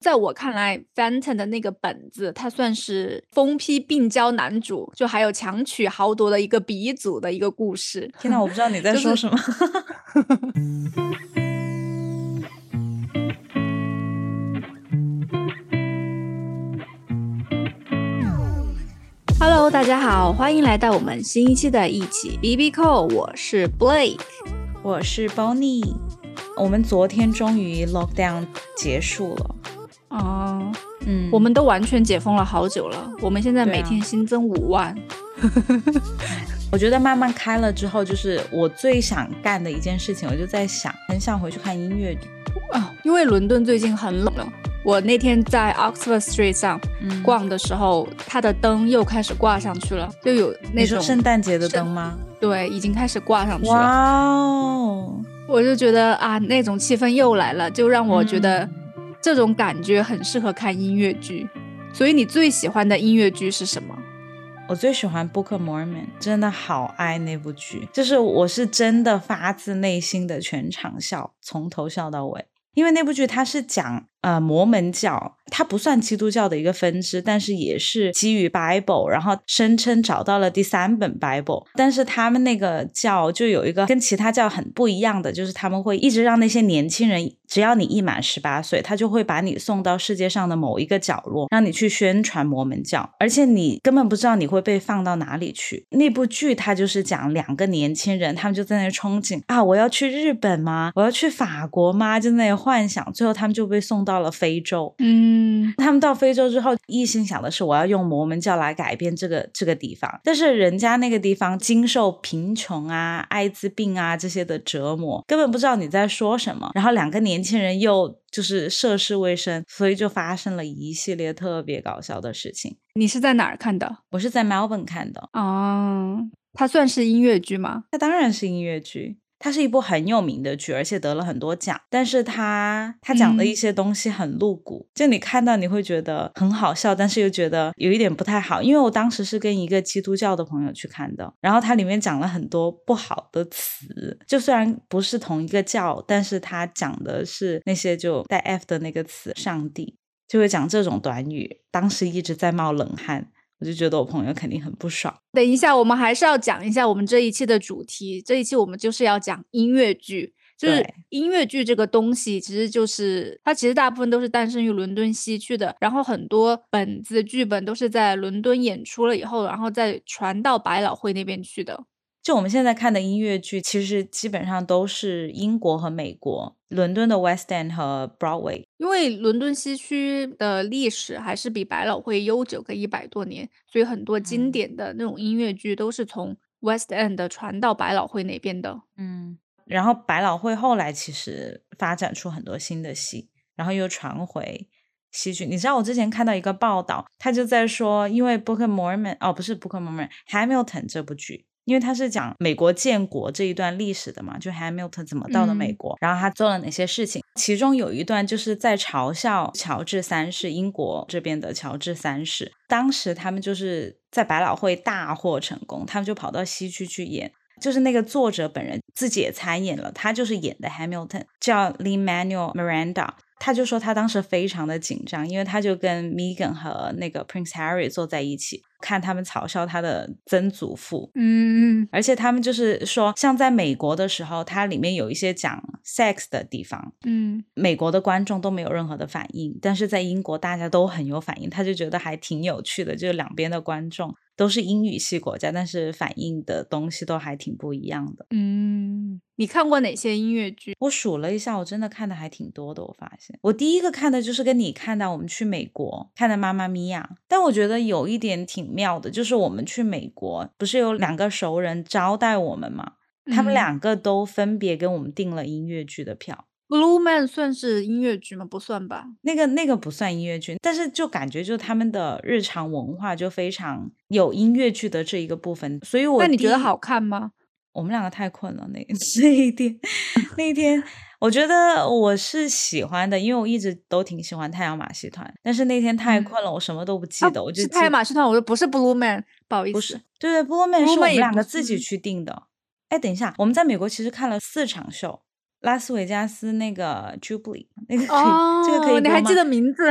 在我看来，Fenton 的那个本子，他算是疯批病娇男主，就还有强取豪夺的一个鼻祖的一个故事。天呐，我不知道你 在说什么。Hello，大家好，欢迎来到我们新一期的一起 B B Call，我是 Blake，我是 Bonnie。我们昨天终于 lockdown 结束了。哦，嗯，我们都完全解封了好久了，我们现在每天新增五万。我觉得慢慢开了之后，就是我最想干的一件事情，我就在想，很想回去看音乐剧。啊，因为伦敦最近很冷了。我那天在 Oxford Street 上嗯，逛的时候，它的灯又开始挂上去了，就有那种圣诞节的灯吗？对，已经开始挂上去了。哇哦，我就觉得啊，那种气氛又来了，就让我觉得嗯这种感觉很适合看音乐剧。所以你最喜欢的音乐剧是什么？我最喜欢《Book Mormon》，真的好爱那部剧，就是我是真的发自内心的全场笑，从头笑到尾。因为那部剧它是讲呃摩门教，它不算基督教的一个分支，但是也是基于 Bible，然后声称找到了第三本 Bible。但是他们那个教就有一个跟其他教很不一样的，就是他们会一直让那些年轻人，只要你一满十八岁，他就会把你送到世界上的某一个角落，让你去宣传摩门教，而且你根本不知道你会被放到哪里去。那部剧它就是讲两个年轻人，他们就在那憧憬啊，我要去日本吗？我要去法国吗？就那幻想，最后他们就被送到了非洲。嗯，他们到非洲之后，一心想的是我要用摩门教来改变这个这个地方，但是人家那个地方经受贫穷啊、艾滋病啊这些的折磨，根本不知道你在说什么。然后两个年轻人又就是涉世未深，所以就发生了一系列特别搞笑的事情。你是在哪儿看的？我是在 Melbourne 看的，哦，它算是音乐剧吗？它当然是音乐剧。它是一部很有名的剧，而且得了很多奖。但是它它讲的一嗯些东西很露骨，就你看到你会觉得很好笑，但是又觉得有一点不太好。因为我当时是跟一个基督教的朋友去看的，然后它里面讲了很多不好的词，就虽然不是同一个教，但是它讲的是那些就带 f 的那个词，上帝就会讲这种短语，当时一直在冒冷汗。我就觉得我朋友肯定很不爽。等一下，我们还是要讲一下我们这一期的主题。这一期我们就是要讲音乐剧，就是音乐剧这个东西，其实就是它其实大部分都是诞生于伦敦西区的，然后很多本子剧本都是在伦敦演出了以后，然后再传到百老汇那边去的。就我们现在看的音乐剧，其实基本上都是英国和美国，伦敦的 West End 和 Broadway。因为伦敦西区的历史还是比百老汇悠久个一百多年，所以很多经嗯典的那种音乐剧都是从 West End 传到百老汇那边的。嗯，然后百老汇后来其实发展出很多新的戏，然后又传回西区。你知道我之前看到一个报道，他就在说，因为 Book of Mormon 哦，不是 Book of Mormon，Hamilton 这部剧。因为他是讲美国建国这一段历史的嘛，就 Hamilton 怎么到的美嗯国，然后他做了哪些事情，其中有一段就是在嘲笑乔治三世，英国这边的乔治三世。当时他们就是在百老汇大获成功，他们就跑到西区去演。就是那个作者本人自己也参演了，他就是演的 Hamilton，叫 Lin Manuel Miranda。他就说他当时非常的紧张，因为他就跟 Megan 和那个 Prince Harry 坐在一起，看他们嘲笑他的曾祖父。嗯，而且他们就是说，像在美国的时候，它里面有一些讲 sex 的地方，嗯，美国的观众都没有任何的反应，但是在英国大家都很有反应，他就觉得还挺有趣的，就是两边的观众都是英语系国家，但是反应的东西都还挺不一样的。嗯，你看过哪些音乐剧？我数了一下，我真的看的还挺多的。我发现，我第一个看的就是跟你看到我们去美国看的《妈妈咪呀》，但我觉得有一点挺妙的，就是我们去美国不是有两个熟人招待我们吗？他们嗯两个都分别给我们订了音乐剧的票。Blue Man 算是音乐剧吗？不算吧。那个那个不算音乐剧，但是就感觉就他们的日常文化就非常有音乐剧的这一个部分，所以我那你觉得好看吗？我们两个太困了，那那 一天，那一天，我觉得我是喜欢的，因为我一直都挺喜欢太阳马戏团，但是那天太嗯困了，我什么都不记啊得，我就是太阳马戏团，我说不是 Blue Man，不好意思，不是，对对 b l u e Man 是我们两个自己去订的。哎，等一下，我们在美国其实看了四场秀，拉斯维加斯那个 Jubilee 那个可以，哦，这个可以吗你还记得名字？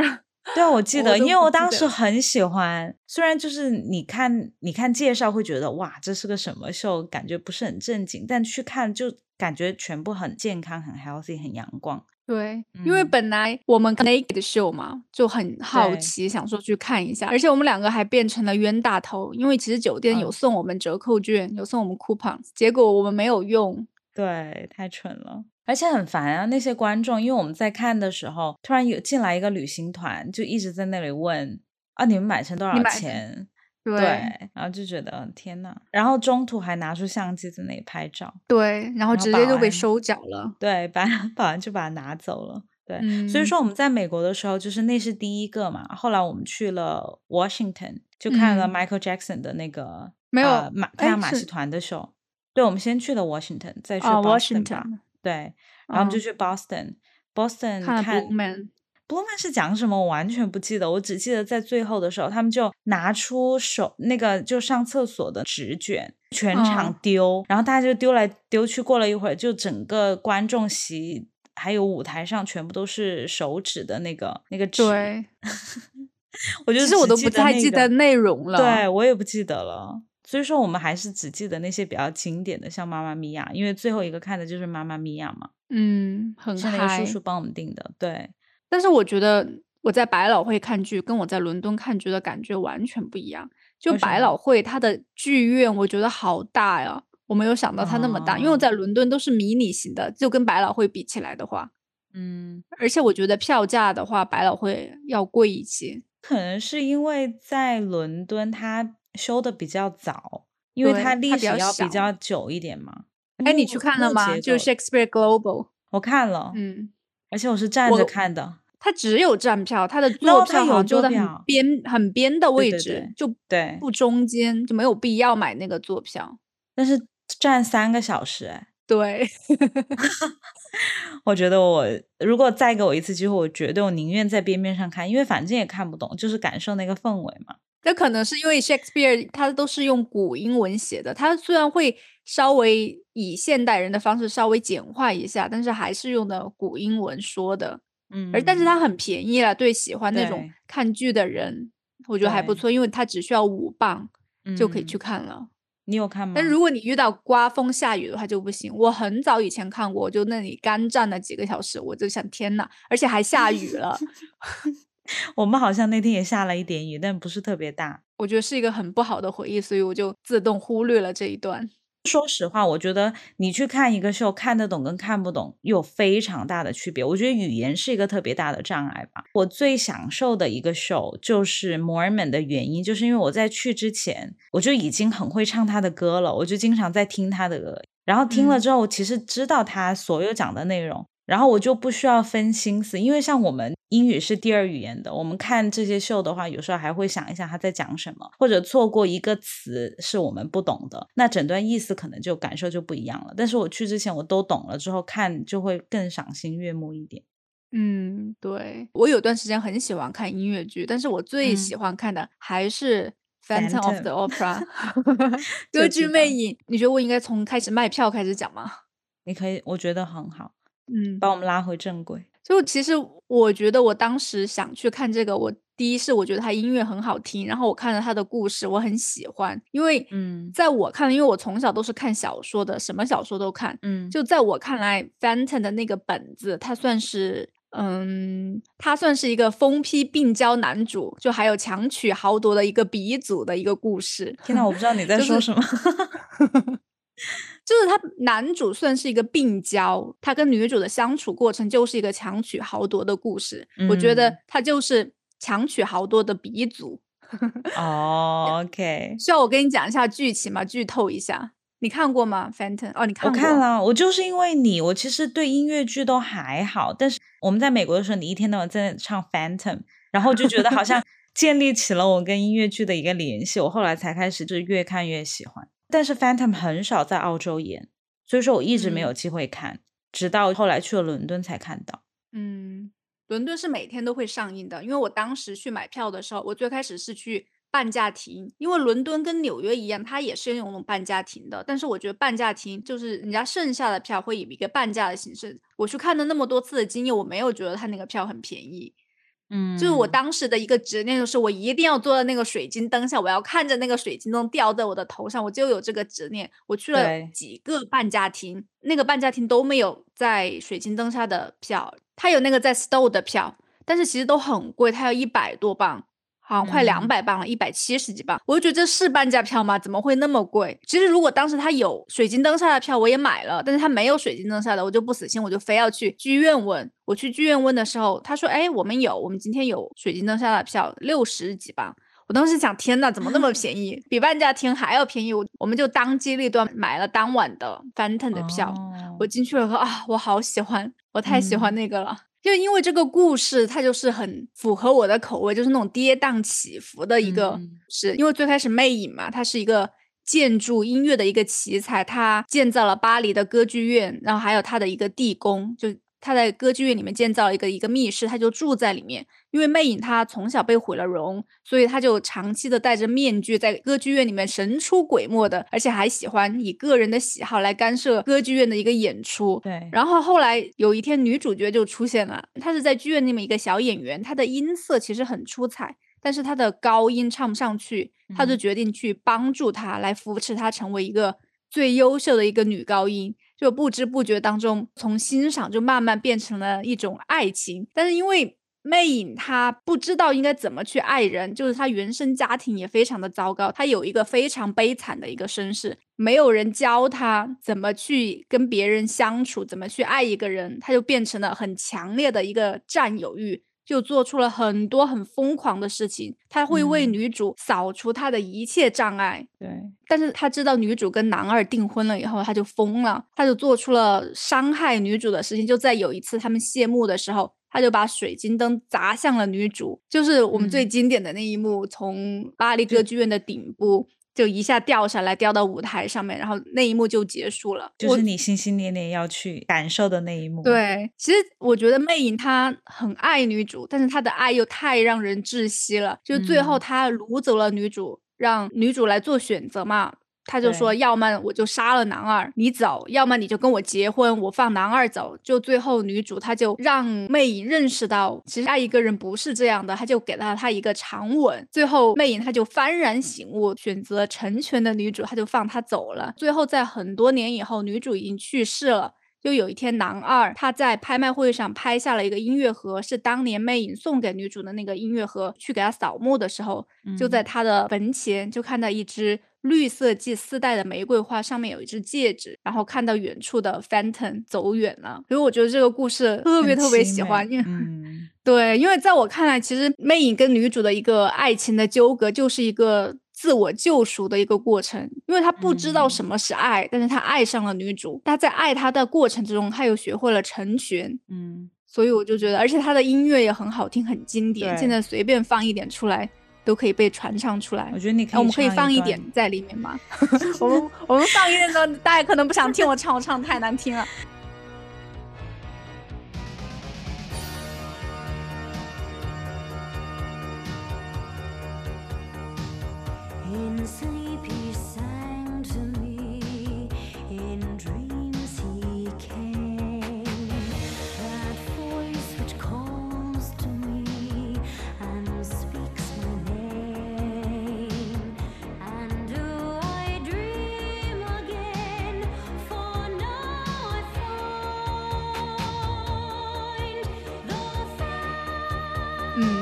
对啊，我记得，因为我当时很喜欢。虽然就是你看你看介绍会觉得哇，这是个什么秀，感觉不是很正经，但去看就感觉全部很健康、很 healthy、很阳光。对，因为嗯本来我们 naked 秀嘛，就很好奇，想说去看一下，而且我们两个还变成了冤大头，因为其实酒店有嗯送我们折扣券，有送我们 coupons，结果我们没有用。对，太蠢了，而且很烦啊！那些观众，因为我们在看的时候，突然有进来一个旅行团，就一直在那里问啊，你们买成多少钱？对然后就觉得天呐，然后中途还拿出相机在那里拍照，对，然后直接就被收缴了。对，把保安就把它拿走了。对，所以嗯说我们在美国的时候，就是那是第一个嘛。后来我们去了 Washington，就看了嗯 Michael Jackson 的那个没有呃、马太哎阳马戏团的秀。对，我们先去了 Washington，再去啊 Boston 吧。对，然后我们就嗯去 Boston。Boston 看了看 Blue Man，Blue Man 是讲什么，我完全不记得，我只记得在最后的时候，他们就拿出手那个就上厕所的纸卷，全场嗯丢，然后大家就丢来丢去，过了一会儿，就整个观众席还有舞台上全部都是手指的那个那个纸，对，我就其实我都不太记得内容了。对我也不记得了。所以说，我们还是只记得那些比较经典的，像《妈妈咪呀》，因为最后一个看的就是《妈妈咪呀》嘛，嗯，很是那个嗨叔叔帮我们订的。对，但是我觉得我在百老汇看剧，跟我在伦敦看剧的感觉完全不一样。就百老汇它的剧院，我觉得好大呀，我没有想到它那么大，因为我哦在伦敦都是迷你型的，就跟百老汇比起来的话，嗯，而且我觉得票价的话，百老汇要贵一些。可能是因为在伦敦它修的比较早，因为它历史比较小要比较久一点嘛。哎，你去看了吗？就是 Shakespeare Global，我看了，嗯，而且我是站着看的。它只有站票，它的坐票好像就在很坐票边很边的位置，对对就对不中间，就没有必要买那个坐票。但是站三个小时，哎，对，我觉得我如果再给我一次机会，我绝对我宁愿在边边上看，因为反正也看不懂，就是感受那个氛围嘛。这可能是因为 Shakespeare 他都是用古英文写的，他虽然会稍微以现代人的方式稍微简化一下，但是还是用的古英文说的。嗯，而但是它很便宜了，对喜欢那种看剧的人，我觉得还不错，因为它只需要五磅就可以去嗯看了。你有看吗？但如果你遇到刮风下雨的话就不行。我很早以前看过，我就那里干站了几个小时，我就想天呐，而且还下雨了，我们好像那天也下了一点雨，但不是特别大。我觉得是一个很不好的回忆，所以我就自动忽略了这一段。说实话，我觉得你去看一个秀，看得懂跟看不懂有非常大的区别。我觉得语言是一个特别大的障碍吧。我最享受的一个秀就是 Mormon 的原因，就是因为我在去之前我就已经很会唱他的歌了，我就经常在听他的歌，然后听了嗯之后，我其实知道他所有讲的内容。然后我就不需要分心思，因为像我们英语是第二语言的，我们看这些秀的话，有时候还会想一下他在讲什么，或者错过一个词是我们不懂的，那整段意思可能就感受就不一样了。但是我去之前我都懂了，之后看就会更赏心悦目一点。嗯，对，我有段时间很喜欢看音乐剧，但是我最嗯喜欢看的还是《Phantom of the Opera 》歌剧魅影。你觉得我应该从开始卖票开始讲吗？你可以，我觉得很好，嗯，把我们拉回正轨。就其实我觉得我当时想去看这个，我第一是我觉得他音乐很好听，然后我看了他的故事，我很喜欢，因为嗯在我看来，因为我从小都是看小说的，什么小说都看，嗯，就在我看来，Fenton 的那个本子，它算是，嗯，他算是一个疯批病娇男主，就还有强取豪夺的一个鼻祖的一个故事。天呐，我不知道你在说什么。就 是他男主算是一个病娇，他跟女主的相处过程就是一个强取豪夺的故事。我觉得嗯他就是强取豪夺的鼻祖。哦，OK，需要我跟你讲一下剧情吗？剧透一下，你看过吗？Fenton？哦，你看过？我看了，我就是因为你，我其实对音乐剧都还好，但是我们在美国的时候，你一天到晚在那唱 Phantom，然后就觉得好像 建立起了我跟音乐剧的一个联系，我后来才开始就是越看越喜欢。但是 Phantom 很少在澳洲演，所以说我一直没有嗯机会看，直到后来去了伦敦才看到。嗯，伦敦是每天都会上映的，因为我当时去买票的时候，我最开始是去半价亭，因为伦敦跟纽约一样，它也是用那种半价亭的。但是我觉得半价亭就是人家剩下的票会以一个半价的形式。我去看了那么多次的经验，我没有觉得它那个票很便宜。嗯，就是我当时的一个执念，就是我一定要坐在那个水晶灯下，我要看着那个水晶灯掉在我的头上，我就有这个执念。我去了几个半价厅，那个半价厅都没有在水晶灯下的票，他有那个在 Store 的票，但是其实都很贵，他要一百多磅。好像快两百磅了，一百七十几磅，我就觉得这是半价票吗？怎么会那么贵？其实如果当时他有水晶灯下的票，我也买了，但是他没有水晶灯下的，我就不死心，我就非要去剧院问。我去剧院问的时候，他说：“哎，我们有，我们今天有水晶灯下的票，六十几磅。”我当时想，天呐，怎么那么便宜？比半价厅还要便宜。我我们就当机立断买了当晚的 Phantom 的票。我进去了后啊，我好喜欢，我太喜欢那个了。就因为这个故事，它就是很符合我的口味，就是那种跌宕起伏的一个。是因为最开始魅影嘛，它是一个建筑音乐的一个奇才，他建造了巴黎的歌剧院，然后还有他的一个地宫，就。他在歌剧院里面建造了一个一个密室，他就住在里面。因为魅影他从小被毁了容，所以他就长期的戴着面具在歌剧院里面神出鬼没的，而且还喜欢以个人的喜好来干涉歌剧院的一个演出。对。然后后来有一天女主角就出现了，她是在剧院里面一个小演员，她的音色其实很出彩，但是她的高音唱不上去，她就决定去帮助她来扶持她成为一个最优秀的一个女高音。就不知不觉当中，从欣赏就慢慢变成了一种爱情。但是因为魅影她不知道应该怎么去爱人，就是她原生家庭也非常的糟糕，她有一个非常悲惨的一个身世，没有人教她怎么去跟别人相处，怎么去爱一个人，她就变成了很强烈的一个占有欲。就做出了很多很疯狂的事情，他会为女主扫除他的一切障碍。对，但是他知道女主跟男二订婚了以后，他就疯了，他就做出了伤害女主的事情。就在有一次他们谢幕的时候，他就把水晶灯砸向了女主，就是我们最经典的那一幕，从巴黎歌剧院的顶部。就一下掉下来，掉到舞台上面，然后那一幕就结束了。就是你心心念念要去感受的那一幕。对，其实我觉得魅影他很爱女主，但是他的爱又太让人窒息了。就最后他掳走了女主，让女主来做选择嘛。他就说，要么我就杀了男二，你走；要么你就跟我结婚，我放男二走。就最后女主，她就让魅影认识到，其实爱一个人不是这样的，她就给了他一个长吻。最后魅影她就幡然醒悟，选择成全的女主，她就放她走了。最后在很多年以后，女主已经去世了。就有一天，男二他在拍卖会上拍下了一个音乐盒，是当年魅影送给女主的那个音乐盒。去给她扫墓的时候，就在她的坟前就看到一只。绿色系丝带的玫瑰花上面有一只戒指，然后看到远处的 Phantom 走远了，所以我觉得这个故事特别特别喜欢。因为 对，因为在我看来，其实魅影跟女主的一个爱情的纠葛，就是一个自我救赎的一个过程。因为他不知道什么是爱，但是他爱上了女主。他在爱她的过程之中，他又学会了成全。嗯，所以我就觉得，而且他的音乐也很好听，很经典。现在随便放一点出来。都可以被传唱出来。我觉得你可以，我们可以放一点在里面吗？我们我们放一点呢，大家可能不想听我唱，我唱太难听了。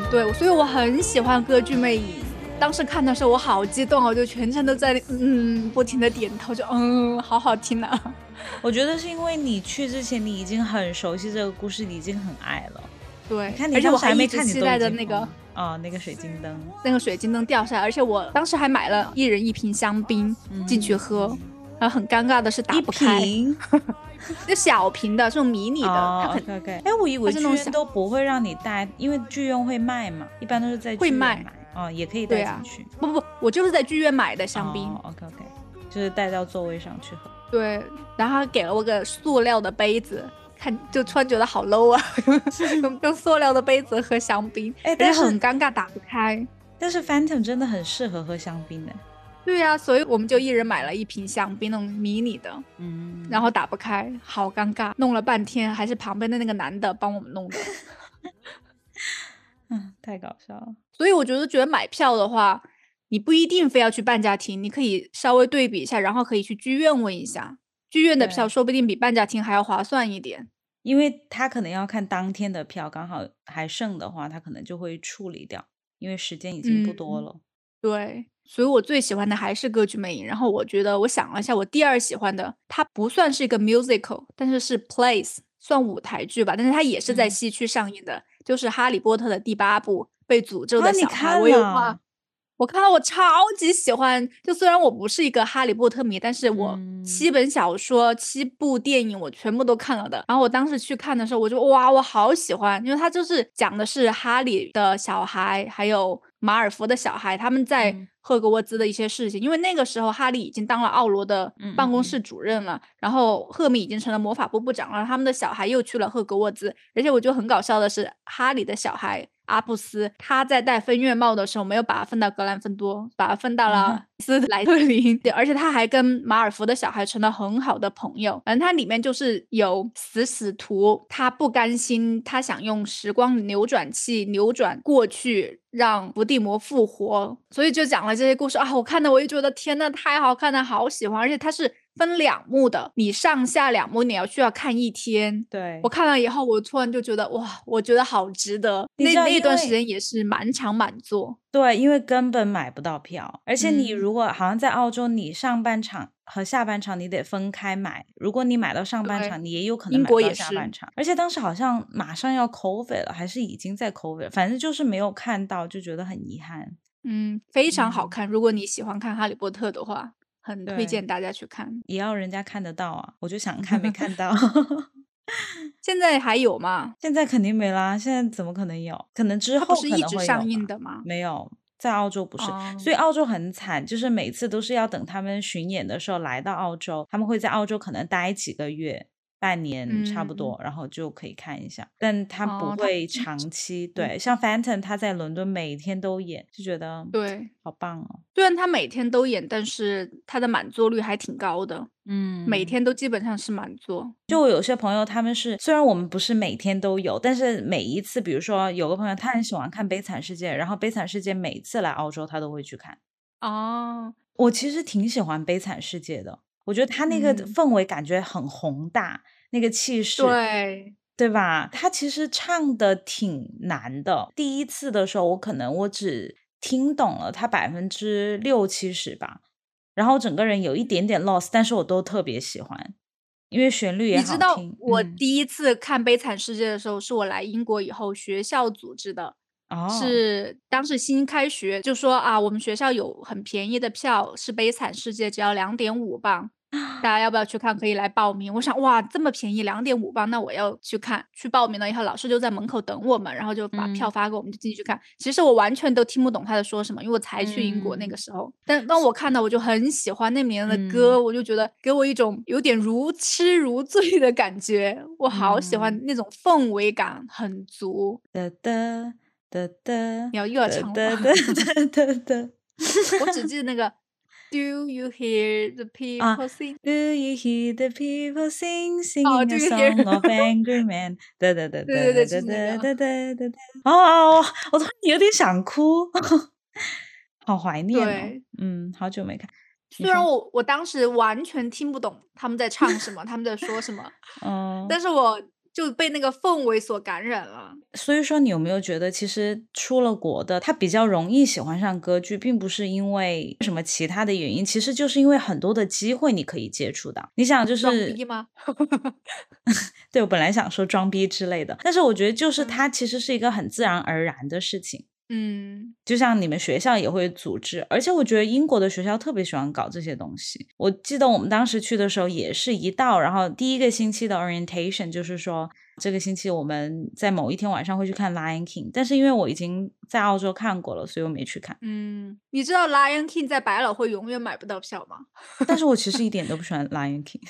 对，所以我很喜欢歌剧魅影。当时看的时候，我好激动哦，就全程都在嗯，不停的点头，就嗯，好好听啊。我觉得是因为你去之前，你已经很熟悉这个故事，你已经很爱了。对，看你而且我还没看期待的那个哦，那个水晶灯，那个水晶灯掉下来，而且我当时还买了一人一瓶香槟进去喝，然后很尴尬的是打不开。就小瓶的，这种迷你的，它很。哎，我以为剧院都不会让你带，因为剧院会卖嘛，一般都是在会卖哦，也可以带进去。不不不，我就是在剧院买的香槟。OK OK，就是带到座位上去喝。对，然后给了我个塑料的杯子，看就突然觉得好 low 啊，用 用塑料的杯子喝香槟，哎，但是很尴尬，打不开。但是 Phantom 真的很适合喝香槟的。对呀，所以我们就一人买了一瓶香槟，那种迷你的，嗯，然后打不开，好尴尬，弄了半天还是旁边的那个男的帮我们弄的。嗯，太搞笑了。所以我觉得，觉得买票的话，你不一定非要去半价厅，你可以稍微对比一下，然后可以去剧院问一下，剧院的票说不定比半价厅还要划算一点。因为他可能要看当天的票，刚好还剩的话，他可能就会处理掉，因为时间已经不多了。对。所以我最喜欢的还是《歌剧魅影》，然后我觉得我想了一下，我第二喜欢的，它不算是一个 musical，但是是 plays，算舞台剧吧，但是它也是在西区上映的，就是《哈利波特》的第八部《被诅咒的小孩》。我有啊，我看到我超级喜欢，就虽然我不是一个哈利波特迷，但是我七本小说、七部电影我全部都看了的。然后我当时去看的时候，我就哇，我好喜欢，因为它就是讲的是哈利的小孩，还有。马尔福的小孩，他们在赫格沃兹的一些事情，因为那个时候哈利已经当了奥罗的办公室主任了，然后赫敏已经成了魔法部部长了，他们的小孩又去了赫格沃兹，而且我觉得很搞笑的是，哈利的小孩。阿布斯他在戴分院帽的时候没有把他分到格兰芬多，把他分到了 斯莱特林，对而且他还跟马尔福的小孩成了很好的朋友。反正它里面就是有死死徒，他不甘心，他想用时光扭转器扭转过去，让伏地魔复活，所以就讲了这些故事啊。我看的我就觉得天呐，太好看了，好喜欢，而且它是。分两幕的，你上下两幕你要需要看一天。对我看了以后，我突然就觉得哇，我觉得好值得。那那段时间也是满场满座。对，因为根本买不到票，而且你如果好像在澳洲，你上半场和下半场你得分开买。如果你买到上半场，你也有可能买到下半场。而且当时好像马上要 COVID 了，还是已经在 COVID，反正就是没有看到，就觉得很遗憾。嗯，非常好看。如果你喜欢看哈利波特的话。很推荐大家去看，也要人家看得到啊！我就想看，没看到。现在还有吗？现在肯定没啦！现在怎么可能有？可能之后是一直上映的吗？没有，在澳洲不是，所以澳洲很惨，就是每次都是要等他们巡演的时候来到澳洲，他们会在澳洲可能待几个月。半年差不多，然后就可以看一下，但他不会长期。对，像 Phantom，他在伦敦每天都演，就觉得对，好棒哦。虽然他每天都演，但是他的满座率还挺高的。嗯，每天都基本上是满座。就有些朋友他们是，虽然我们不是每天都有，但是每一次，比如说有个朋友他很喜欢看《悲惨世界》，然后《悲惨世界》每次来澳洲他都会去看。哦，我其实挺喜欢《悲惨世界》的。我觉得他那个氛围感觉很宏大，那个气势，对对吧？他其实唱的挺难的。第一次的时候，我可能我只听懂了他百分之六七十吧，然后整个人有一点点 lost，但是我都特别喜欢，因为旋律也好听。你知道我第一次看《悲惨世界》的时候，是我来英国以后学校组织的。是当时新开学就说啊，我们学校有很便宜的票，是《悲惨世界》，只要两点五磅，大家要不要去看？可以来报名。我想哇，这么便宜，两点五磅，那我要去看。去报名了以后，老师就在门口等我们，然后就把票发给我们，就进去看。其实我完全都听不懂他在说什么，因为我才去英国那个时候。但当我看到，我就很喜欢那里面的歌，我就觉得给我一种有点如痴如醉的感觉。我好喜欢那种氛围感很足。哒哒。哒哒，你要又要唱哒哒哒哒哒。我只记得那个 Do you hear the people sing? Do you hear the people sing singing a song of angry men? 哒哒哒哒哒哒哒哒哒哒。哦，我突然有点想哭，好怀念哦。嗯，好久没看。虽然我我当时完全听不懂他们在唱什么，他们在说什么，嗯，但是我。就被那个氛围所感染了。所以说，你有没有觉得，其实出了国的他比较容易喜欢上歌剧，并不是因为什么其他的原因，其实就是因为很多的机会你可以接触到。你想，就是装逼吗？对我本来想说装逼之类的，但是我觉得就是它其实是一个很自然而然的事情。嗯，就像你们学校也会组织，而且我觉得英国的学校特别喜欢搞这些东西。我记得我们当时去的时候也是一到，然后第一个星期的 orientation 就是说这个星期我们在某一天晚上会去看 Lion King，但是因为我已经在澳洲看过了，所以我没去看。嗯，你知道 Lion King 在百老汇永远买不到票吗？但是我其实一点都不喜欢 Lion King，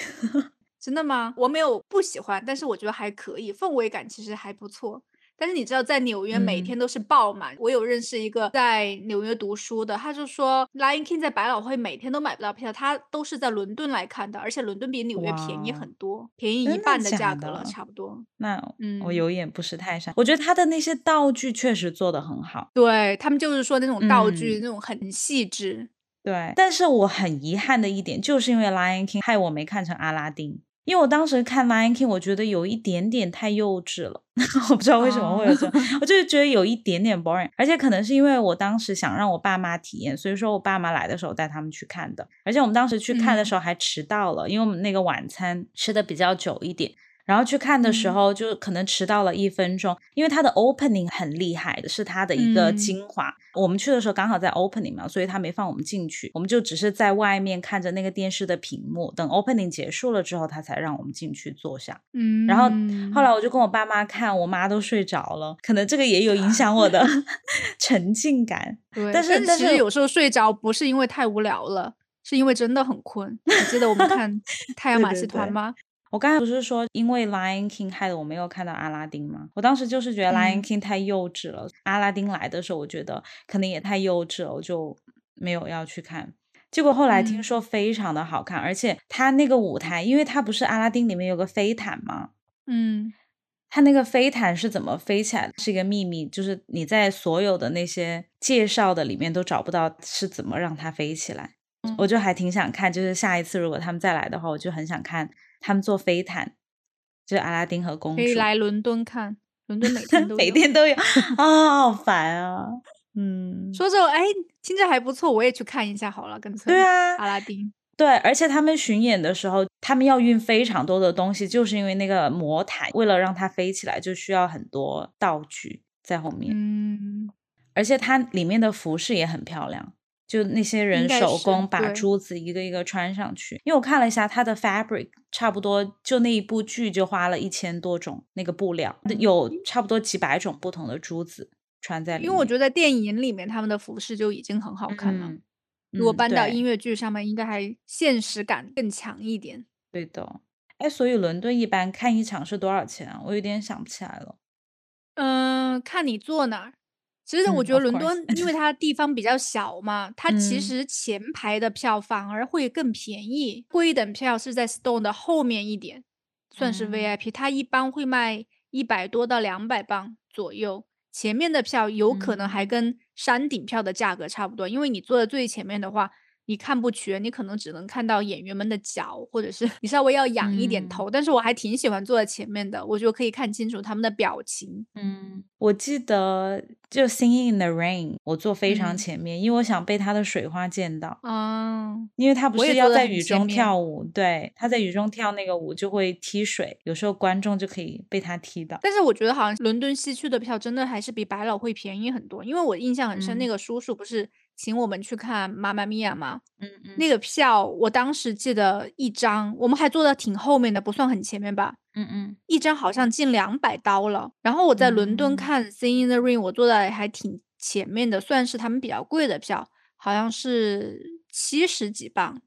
真的吗？我没有不喜欢，但是我觉得还可以，氛围感其实还不错。但是你知道，在纽约每天都是爆满。我有认识一个在纽约读书的，他就说《Lion King》在百老汇每天都买不到票，他都是在伦敦来看的，而且伦敦比纽约便宜很多，便宜一半的价格了，差不多。那嗯，我有眼不识泰山。我觉得他的那些道具确实做的很好，对他们就是说那种道具那种很细致。对，但是我很遗憾的一点，就是因为《Lion King》害我没看成阿拉丁。因为我当时看《Lion King》，我觉得有一点点太幼稚了，我不知道为什么会有这，我就是觉得有一点点 boring，而且可能是因为我当时想让我爸妈体验，所以说我爸妈来的时候带他们去看的，而且我们当时去看的时候还迟到了，因为我们那个晚餐吃的比较久一点。然后去看的时候，就可能迟到了一分钟，因为它的 opening 很厉害的，是它的一个精华。我们去的时候刚好在 opening 嘛，所以他没放我们进去，我们就只是在外面看着那个电视的屏幕，等 opening 结束了之后，他才让我们进去坐下。嗯，然后后来我就跟我爸妈看，我妈都睡着了，可能这个也有影响我的 沉浸感。对，但是但是有时候睡着不是因为太无聊了，是因为真的很困。你记得我们看 《太阳马戏团》吗？我刚才不是说因为 Lion King 害得我没有看到阿拉丁吗？我当时就是觉得 Lion King 太幼稚了。阿拉丁来的时候，我觉得可能也太幼稚了，我就没有要去看。结果后来听说非常的好看，而且它那个舞台，因为它不是阿拉丁里面有个飞毯吗？嗯，它那个飞毯是怎么飞起来是一个秘密，就是你在所有的那些介绍的里面都找不到是怎么让它飞起来。我就还挺想看，就是下一次如果他们再来的话，我就很想看。他们坐飞毯，就是阿拉丁和公主。可以来伦敦看，伦敦每 天都每天都有啊，好烦啊！嗯，说着哎，听着还不错，我也去看一下好了，跟随。对啊，阿拉丁。对，而且他们巡演的时候，他们要运非常多的东西，就是因为那个魔毯，为了让它飞起来，就需要很多道具在后面。嗯，而且它里面的服饰也很漂亮。就那些人手工把珠子一个一个穿上去，因为我看了一下它的 fabric，差不多就那一部剧就花了一千多种那个布料，有差不多几百种不同的珠子穿在里面。因为我觉得在电影里面他们的服饰就已经很好看了，如果搬到音乐剧上面，应该还现实感更强一点。对的，哎，所以伦敦一般看一场是多少钱啊？我有点想不起来了。嗯，看你坐哪儿。其实我觉得伦敦，因为它地方比较小嘛，它其实前排的票反而会更便宜。贵一等票是在 Stone 的后面一点，算是 VIP，它一般会卖一百多到两百磅左右。前面的票有可能还跟山顶票的价格差不多，因为你坐在最前面的话。你看不全，你可能只能看到演员们的脚，或者是你稍微要仰一点头。但是我还挺喜欢坐在前面的，我就可以看清楚他们的表情。嗯，我记得就《Singing in the Rain》，我坐非常前面，因为我想被他的水花溅到。啊，因为他不是要在雨中跳舞，对，他在雨中跳那个舞就会踢水，有时候观众就可以被他踢到。但是我觉得好像伦敦西区的票真的还是比百老汇便宜很多，因为我印象很深，那个叔叔不是。请我们去看《妈妈咪呀》吗？嗯嗯，那个票我当时记得一张，我们还坐的挺后面的，不算很前面吧。嗯嗯，一张好像近两百刀了。然后我在伦敦看《Sing in the Rain》，我坐的还挺前面的，算是他们比较贵的票，好像是七十几磅。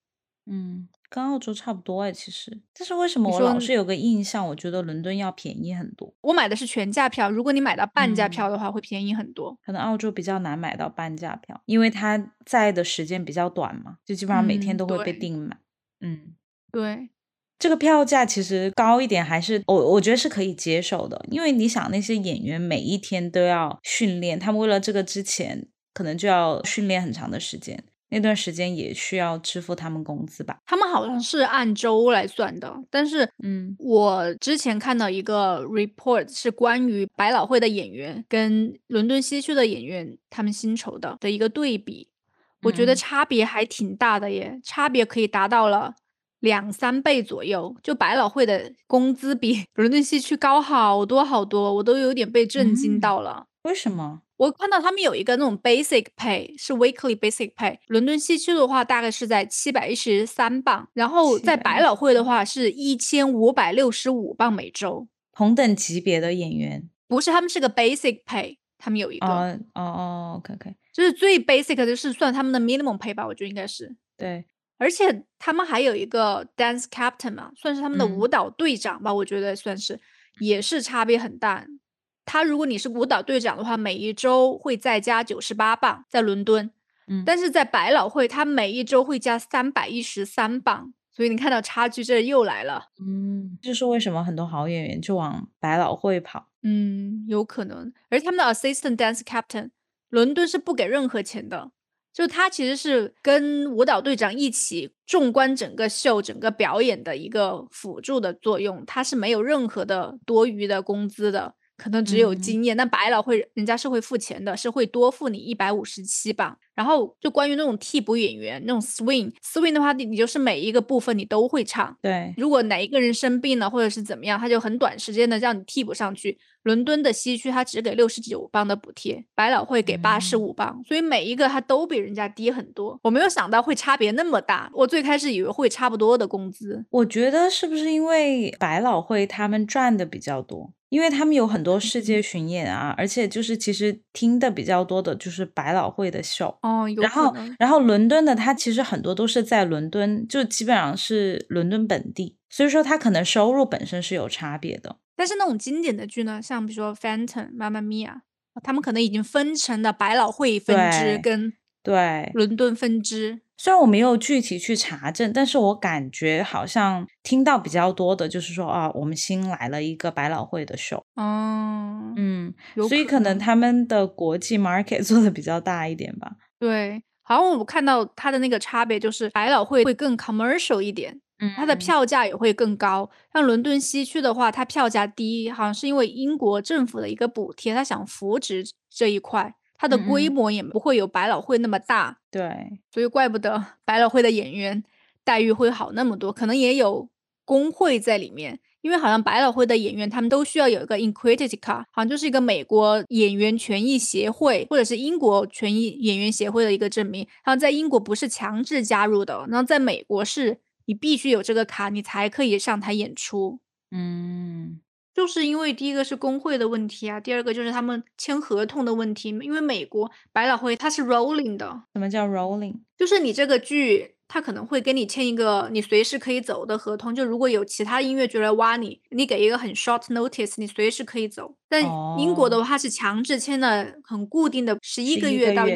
嗯。跟澳洲差不多哎，其实，但是为什么我老是有个印象，我觉得伦敦要便宜很多。我买的是全价票，如果你买到半价票的话，会便宜很多。可能澳洲比较难买到半价票，因为它在的时间比较短嘛，就基本上每天都会被订满。嗯，对，这个票价其实高一点还是我我觉得是可以接受的，因为你想那些演员每一天都要训练，他们为了这个之前可能就要训练很长的时间。那段时间也需要支付他们工资吧？他们好像是按周来算的，但是，嗯，我之前看到一个 report 是关于百老汇的演员跟伦敦西区的演员他们薪酬的的一个对比，我觉得差别还挺大的耶，差别可以达到了两三倍左右。就百老汇的工资比 伦敦西区高好多好多，我都有点被震惊到了。为什么？我看到他们有一个那种 basic pay 是 weekly basic pay，伦敦西区的话大概是在七百一十三磅，然后在百老汇的话是一千五百六十五磅每周。同等级别的演员。不是，他们是个 basic pay，他们有一个哦哦哦，OK OK，就是最 basic 的是算他们的 minimum pay 吧，我觉得应该是。对，而且他们还有一个 dance captain 嘛，算是他们的舞蹈队长吧，我觉得算是也是差别很大。他如果你是舞蹈队长的话，每一周会再加九十八磅，在伦敦。嗯，但是在百老汇，他每一周会加三百一十三磅。所以你看到差距，这又来了。嗯，就是为什么很多好演员就往百老汇跑。嗯，有可能。而他们的 assistant dance captain，伦敦是不给任何钱的，就他其实是跟舞蹈队长一起纵观整个秀、整个表演的一个辅助的作用，他是没有任何的多余的工资的。可能只有经验，那百老汇人家是会付钱的，是会多付你一百五十七磅。然后就关于那种替补演员，那种 swing，swing 的话，你你就是每一个部分你都会唱。对，如果哪一个人生病了或者是怎么样，他就很短时间的让你替补上去。伦敦的西区他只给六十九磅的补贴，百老汇给八十五磅，所以每一个他都比人家低很多。我没有想到会差别那么大，我最开始以为会差不多的工资。我觉得是不是因为百老汇他们赚的比较多？因为他们有很多世界巡演啊，而且就是其实听的比较多的就是百老汇的秀哦。然后，然后伦敦的它其实很多都是在伦敦，就基本上是伦敦本地，所以说它可能收入本身是有差别的。但是那种经典的剧呢，像比如说《Phantom》《妈妈咪呀》，他们可能已经分成了百老汇分支跟对伦敦分支。虽然我没有具体去查证，但是我感觉好像听到比较多的就是说啊，我们新来了一个百老汇的 show，哦，嗯，所以可能他们的国际 market 做的比较大一点吧。对，好像我看到它的那个差别就是百老汇会更 commercial 一点，嗯，它的票价也会更高。像伦敦西区的话，它票价低，好像是因为英国政府的一个补贴，它想扶植这一块。它的规模也不会有百老汇那么大，对，所以怪不得百老汇的演员待遇会好那么多，可能也有工会在里面，因为好像百老汇的演员他们都需要有一个 Equality Card，好像就是一个美国演员权益协会或者是英国权益演员协会的一个证明，然后在英国不是强制加入的，然后在美国是你必须有这个卡，你才可以上台演出，嗯。就是因为第一个是工会的问题啊，第二个就是他们签合同的问题。因为美国百老汇它是 rolling 的，什么叫 rolling？就是你这个剧，他可能会跟你签一个你随时可以走的合同。就如果有其他音乐剧来挖你，你给一个很 short notice，你随时可以走。但英国的话是强制签的，很固定的十一个月到一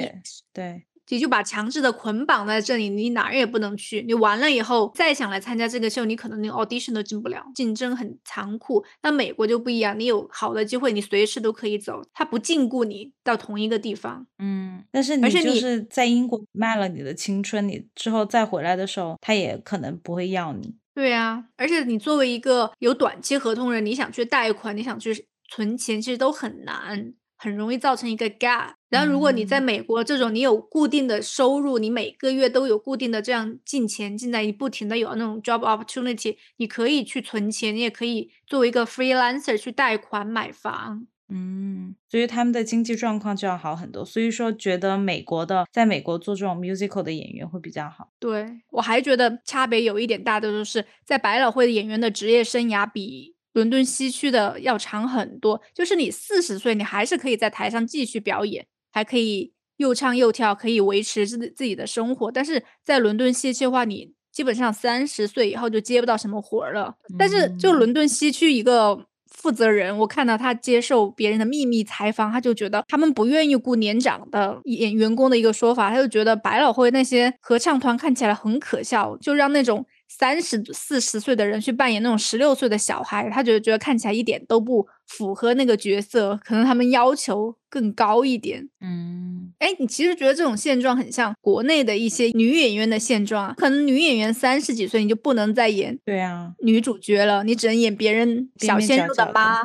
对。你就把强制的捆绑在这里，你哪儿也不能去。你完了以后再想来参加这个秀，你可能连 audition 都进不了，竞争很残酷。那美国就不一样，你有好的机会，你随时都可以走，他不禁锢你到同一个地方。嗯，但是你就是在英国卖了你的青春，你之后再回来的时候，他也可能不会要你。对啊，而且你作为一个有短期合同人，你想去贷款，你想去存钱，其实都很难。很容易造成一个 gap。然后，如果你在美国这种，你有固定的收入，你每个月都有固定的这样进钱进来，你不停的有那种 job opportunity，你可以去存钱，你也可以作为一个 freelancer 去贷款买房。嗯，所以他们的经济状况就要好很多。所以说，觉得美国的在美国做这种 musical 的演员会比较好。对我还觉得差别有一点大的，就是在百老汇的演员的职业生涯比。伦敦西区的要长很多，就是你四十岁，你还是可以在台上继续表演，还可以又唱又跳，可以维持自自己的生活。但是在伦敦西区的话，你基本上三十岁以后就接不到什么活儿了。但是就伦敦西区一个负责人，我看到他接受别人的秘密采访，他就觉得他们不愿意雇年长的演员工的一个说法，他就觉得百老汇那些合唱团看起来很可笑，就让那种。三十四十岁的人去扮演那种十六岁的小孩，他觉得觉得看起来一点都不符合那个角色，可能他们要求更高一点。嗯，哎，你其实觉得这种现状很像国内的一些女演员的现状，可能女演员三十几岁你就不能再演对啊女主角了，你只能演别人小鲜肉的妈。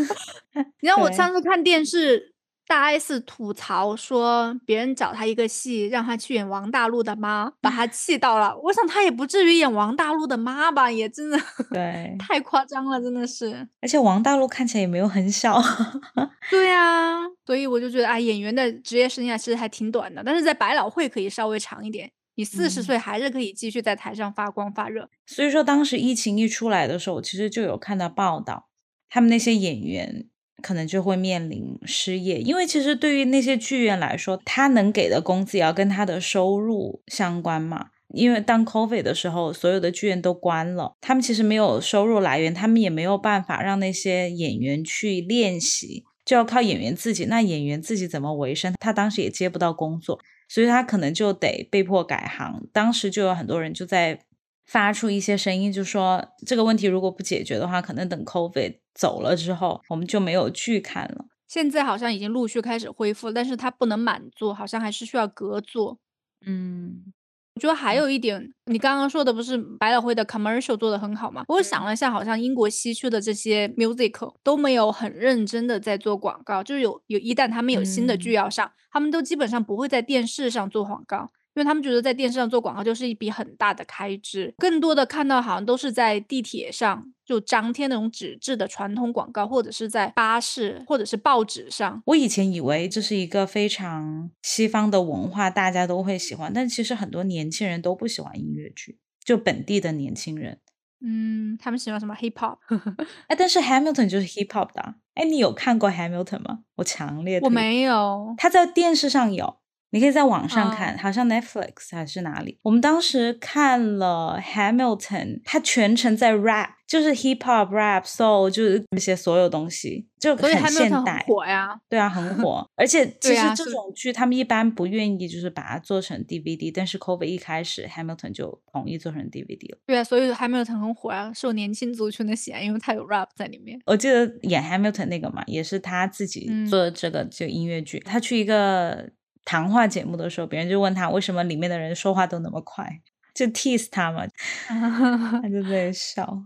你让我上次看电视。大 S 吐槽说，别人找他一个戏，让他去演王大陆的妈，把他 气到了。我想他也不至于演王大陆的妈吧，也真的对，太夸张了，真的是。而且王大陆看起来也没有很小。对呀，所以我就觉得啊，演员的职业生涯其实还挺短的，但是在百老汇可以稍微长一点。你四十岁还是可以继续在台上发光发热。所以说，当时疫情一出来的时候，其实就有看到报道，他们那些演员。可能就会面临失业，因为其实对于那些剧院来说，他能给的工资也要跟他的收入相关嘛。因为当 COVID 的时候，所有的剧院都关了，他们其实没有收入来源，他们也没有办法让那些演员去练习。就要靠演员自己。那演员自己怎么维生？他当时也接不到工作，所以他可能就得被迫改行。当时就有很多人就在发出一些声音，就说这个问题如果不解决的话，可能等 COVID 走了之后，我们就没有剧看了。现在好像已经陆续开始恢复，但是它不能满座，好像还是需要隔座。嗯。我觉得还有一点，你刚刚说的不是百老汇的 commercial 做的很好吗？我想了一下，好像英国西区的这些 musical 都没有很认真的在做广告，就是有有一旦他们有新的剧要上，他们都基本上不会在电视上做广告。因为他们觉得在电视上做广告就是一笔很大的开支，更多的看到好像都是在地铁上就张贴那种纸质的传统广告，或者是在巴士或者是报纸上。我以前以为这是一个非常西方的文化，大家都会喜欢，但其实很多年轻人都不喜欢音乐剧，就本地的年轻人。嗯，他们喜欢什么 hip hop？哎，但是 Hamilton 就是 hip hop 的。哎，你有看过 Hamilton 吗？我强烈我没有，他在电视上有。你可以在网上看，好像 Netflix 还是哪里。我们当时看了 Hamilton，他全程在 rap，就是 hip hop rap soul，就是那些所有东西，就很现代。火呀，对啊，很 火。而且其实这种剧他们一般不愿意就是把它做成 DVD，但是 Covid 一开始 Hamilton 就同意做成 DVD 了。对啊，所以 Hamilton 很火啊，受年轻族群的喜爱，因为它有 rap 在里面。我记得演 Hamilton 那个嘛，也是他自己做的这个就音乐剧，他去一个。谈话节目的时候，别人就问他为什么里面的人说话都那么快，就 tease 他嘛，他就在 笑。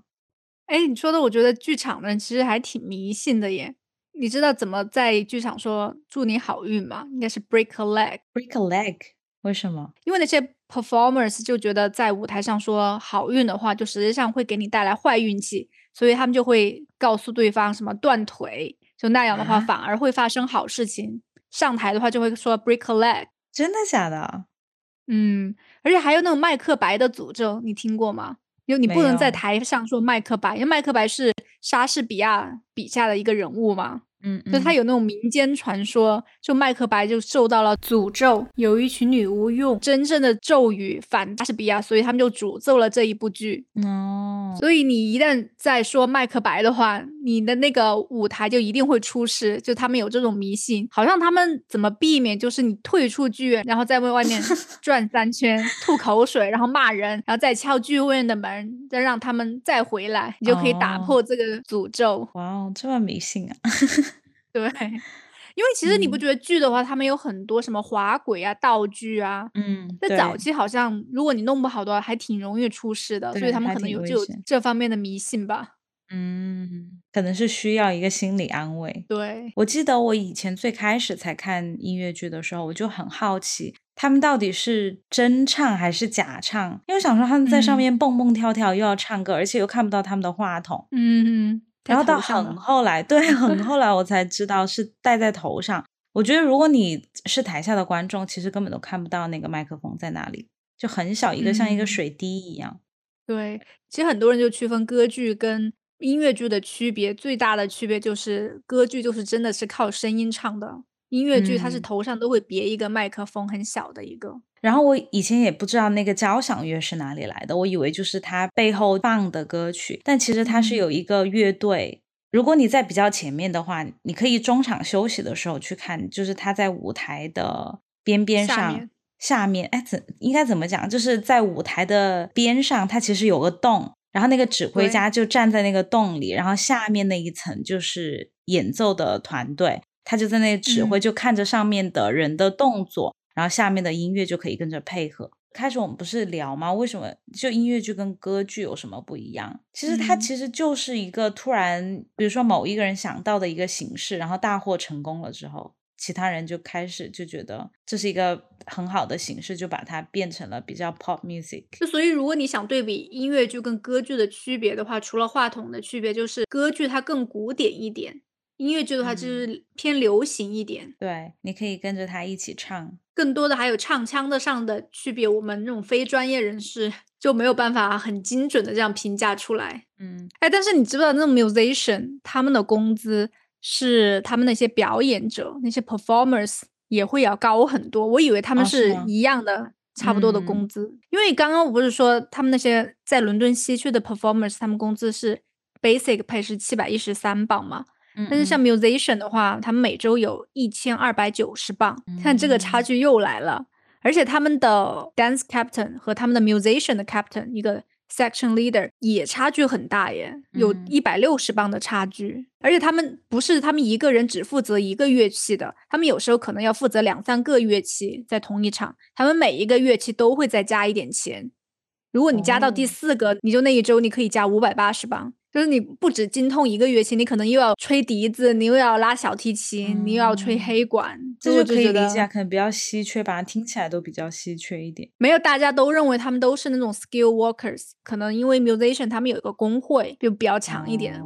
哎，你说的，我觉得剧场的人其实还挺迷信的耶。你知道怎么在剧场说祝你好运吗？应该是 break a leg，break a leg。为什么？因为那些 performers 就觉得在舞台上说好运的话，就实际上会给你带来坏运气，所以他们就会告诉对方什么断腿，就那样的话反而会发生好事情。上台的话就会说 break a leg，真的假的？嗯，而且还有那种麦克白的诅咒，你听过吗？就你不能在台上说麦克白，因为麦克白是莎士比亚笔下的一个人物嘛。嗯，就他有那种民间传说，就麦克白就受到了诅咒，有一群女巫用真正的咒语反莎士比亚，所以他们就诅咒了这一部剧。哦，所以你一旦在说麦克白的话，你的那个舞台就一定会出事。就他们有这种迷信，好像他们怎么避免，就是你退出剧院，然后再为外面 转三圈，吐口水，然后骂人，然后再敲剧院的门，再让他们再回来，你就可以打破这个诅咒。哇哦，这么迷信啊！对，因为其实你不觉得剧的话，他们有很多什么滑轨啊、道具啊，嗯，在早期好像如果你弄不好的话，还挺容易出事的，所以他们可能有就有这方面的迷信吧。嗯，可能是需要一个心理安慰。对，我记得我以前最开始才看音乐剧的时候，我就很好奇，他们到底是真唱还是假唱？因为想说他们在上面蹦蹦跳跳，又要唱歌，而且又看不到他们的话筒。嗯。然后到很后来，对，很后来我才知道是戴在头上。我觉得如果你是台下的观众，其实根本都看不到那个麦克风在哪里，就很小一个，像一个水滴一样。对，其实很多人就区分歌剧跟音乐剧的区别，最大的区别就是歌剧就是真的是靠声音唱的，音乐剧它是头上都会别一个麦克风，很小的一个。然后我以前也不知道那个交响乐是哪里来的，我以为就是它背后放的歌曲，但其实它是有一个乐队。如果你在比较前面的话，你可以中场休息的时候去看，就是他在舞台的边边上下面，哎，怎应该怎么讲？就是在舞台的边上，它其实有个洞，然后那个指挥家就站在那个洞里，然后下面那一层就是演奏的团队，他就在那指挥，就看着上面的人的动作。然后下面的音乐就可以跟着配合。开始我们不是聊吗？为什么就音乐剧跟歌剧有什么不一样？其实它其实就是一个突然，比如说某一个人想到的一个形式，然后大获成功了之后，其他人就开始就觉得这是一个很好的形式，就把它变成了比较 pop music。就所以如果你想对比音乐剧跟歌剧的区别的话，除了话筒的区别，就是歌剧它更古典一点。音乐剧的话就是偏流行一点，对，你可以跟着他一起唱。更多的还有唱腔的上的区别，我们那种非专业人士就没有办法很精准的这样评价出来。嗯，哎，但是你知不知道那种 musician 他们的工资是他们那些表演者那些 performers 也会要高很多？我以为他们是一样的，差不多的工资。因为刚刚我不是说他们那些在伦敦西区的 performers 他们工资是 basic pay 是七百一十三镑吗？但是像 musician 的话，他们每周有一千二百九十磅，看这个差距又来了。而且他们的 dance captain 和他们的 musician 的 captain 一个 section leader 也差距很大耶，有一百六十磅的差距。而且他们不是他们一个人只负责一个乐器的，他们有时候可能要负责两三个乐器在同一场，他们每一个乐器都会再加一点钱。如果你加到第四个，你就那一周你可以加五百八十磅。就是你不止精通一个乐器，你可能又要吹笛子，你又要拉小提琴，你又要吹黑管，这就可以理解，可能比较稀缺吧，听起来都比较稀缺一点。没有，大家都认为他们都是那种 skill workers，可能因为 musician 他们有一个工会就比较强一点，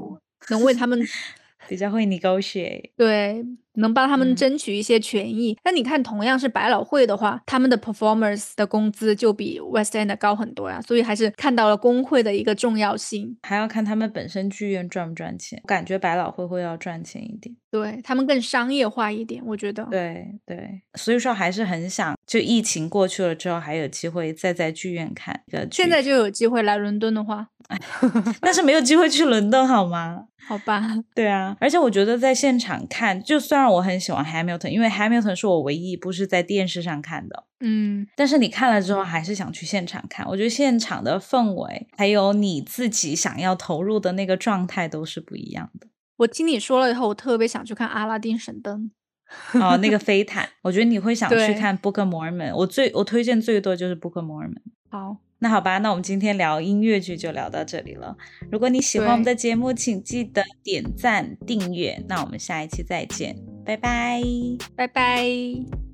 能为他们 比较会 negotiate。对。能帮他们争取一些权益。那你看，同样是百老汇的话，他们的 performers 的工资就比 West End 高很多呀。所以还是看到了工会的一个重要性。还要看他们本身剧院赚不赚钱。感觉百老汇会要赚钱一点，对他们更商业化一点，我觉得。对对，所以说还是很想，就疫情过去了之后，还有机会再在剧院看。现在就有机会来伦敦的话，但是没有机会去伦敦，好吗？好吧，对啊，而且我觉得在现场看，就虽然我很喜欢 Hamilton，因为 Hamilton 是我唯一一部是在电视上看的，嗯，但是你看了之后还是想去现场看。我觉得现场的氛围，还有你自己想要投入的那个状态都是不一样的。我听你说了以后，我特别想去看阿拉丁神灯，哦，那个 飞毯，我觉得你会想去看 Book Mormon。我最我推荐最多就是 Book Mormon。好。那好吧，那我们今天聊音乐剧就聊到这里了。如果你喜欢我们的节目，请记得点赞订阅。那我们下一期再见，拜拜，拜拜。